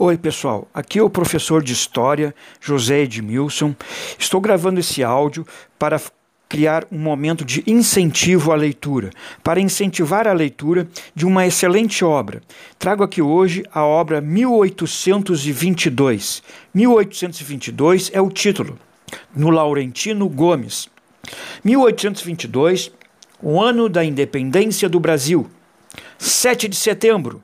Oi, pessoal. Aqui é o professor de História, José Edmilson. Estou gravando esse áudio para criar um momento de incentivo à leitura, para incentivar a leitura de uma excelente obra. Trago aqui hoje a obra 1822. 1822 é o título, no Laurentino Gomes. 1822, o ano da independência do Brasil. 7 de setembro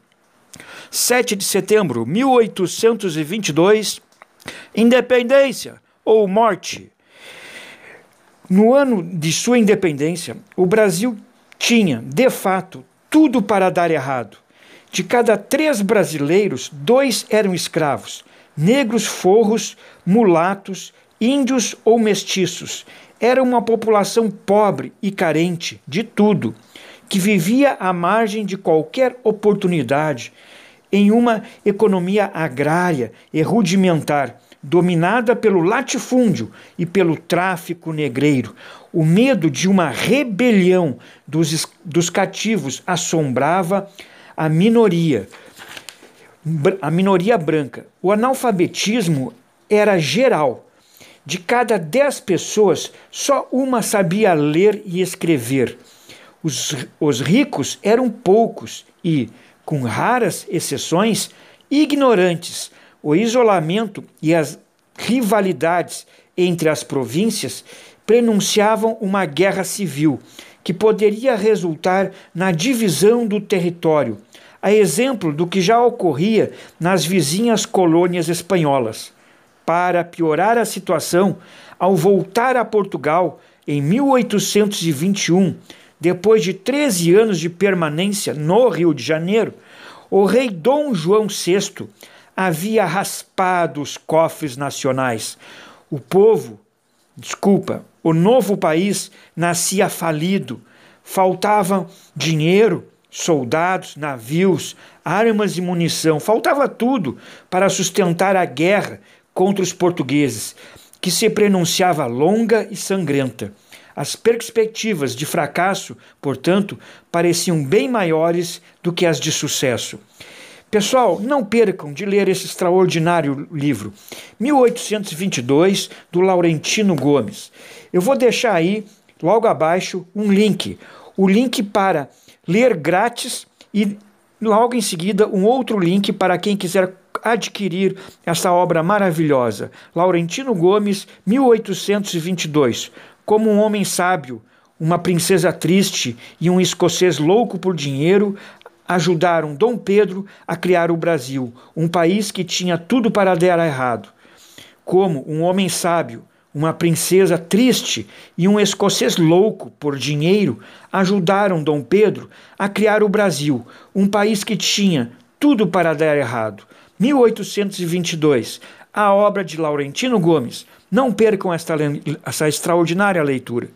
7 de setembro, 1822, independência ou morte. No ano de sua independência, o Brasil tinha, de fato, tudo para dar errado. De cada três brasileiros, dois eram escravos: negros forros, mulatos, índios ou mestiços. Era uma população pobre e carente de tudo, que vivia à margem de qualquer oportunidade em uma economia agrária e rudimentar, dominada pelo latifúndio e pelo tráfico negreiro. O medo de uma rebelião dos, dos cativos assombrava a minoria, a minoria branca. O analfabetismo era geral. De cada dez pessoas, só uma sabia ler e escrever. Os, os ricos eram poucos e, com raras exceções, ignorantes. O isolamento e as rivalidades entre as províncias prenunciavam uma guerra civil que poderia resultar na divisão do território, a exemplo do que já ocorria nas vizinhas colônias espanholas. Para piorar a situação, ao voltar a Portugal em 1821, depois de 13 anos de permanência no Rio de Janeiro, o rei Dom João VI havia raspado os cofres nacionais. O povo, desculpa, o novo país nascia falido. Faltavam dinheiro, soldados, navios, armas e munição. Faltava tudo para sustentar a guerra contra os portugueses, que se pronunciava longa e sangrenta. As perspectivas de fracasso, portanto, pareciam bem maiores do que as de sucesso. Pessoal, não percam de ler esse extraordinário livro, 1822, do Laurentino Gomes. Eu vou deixar aí, logo abaixo, um link. O link para ler grátis e logo em seguida um outro link para quem quiser adquirir essa obra maravilhosa. Laurentino Gomes, 1822 como um homem sábio, uma princesa triste e um escocês louco por dinheiro ajudaram Dom Pedro a criar o Brasil, um país que tinha tudo para dar errado. Como um homem sábio, uma princesa triste e um escocês louco por dinheiro ajudaram Dom Pedro a criar o Brasil, um país que tinha tudo para dar errado. 1822, a obra de Laurentino Gomes. Não percam esta, extraordinária leitura.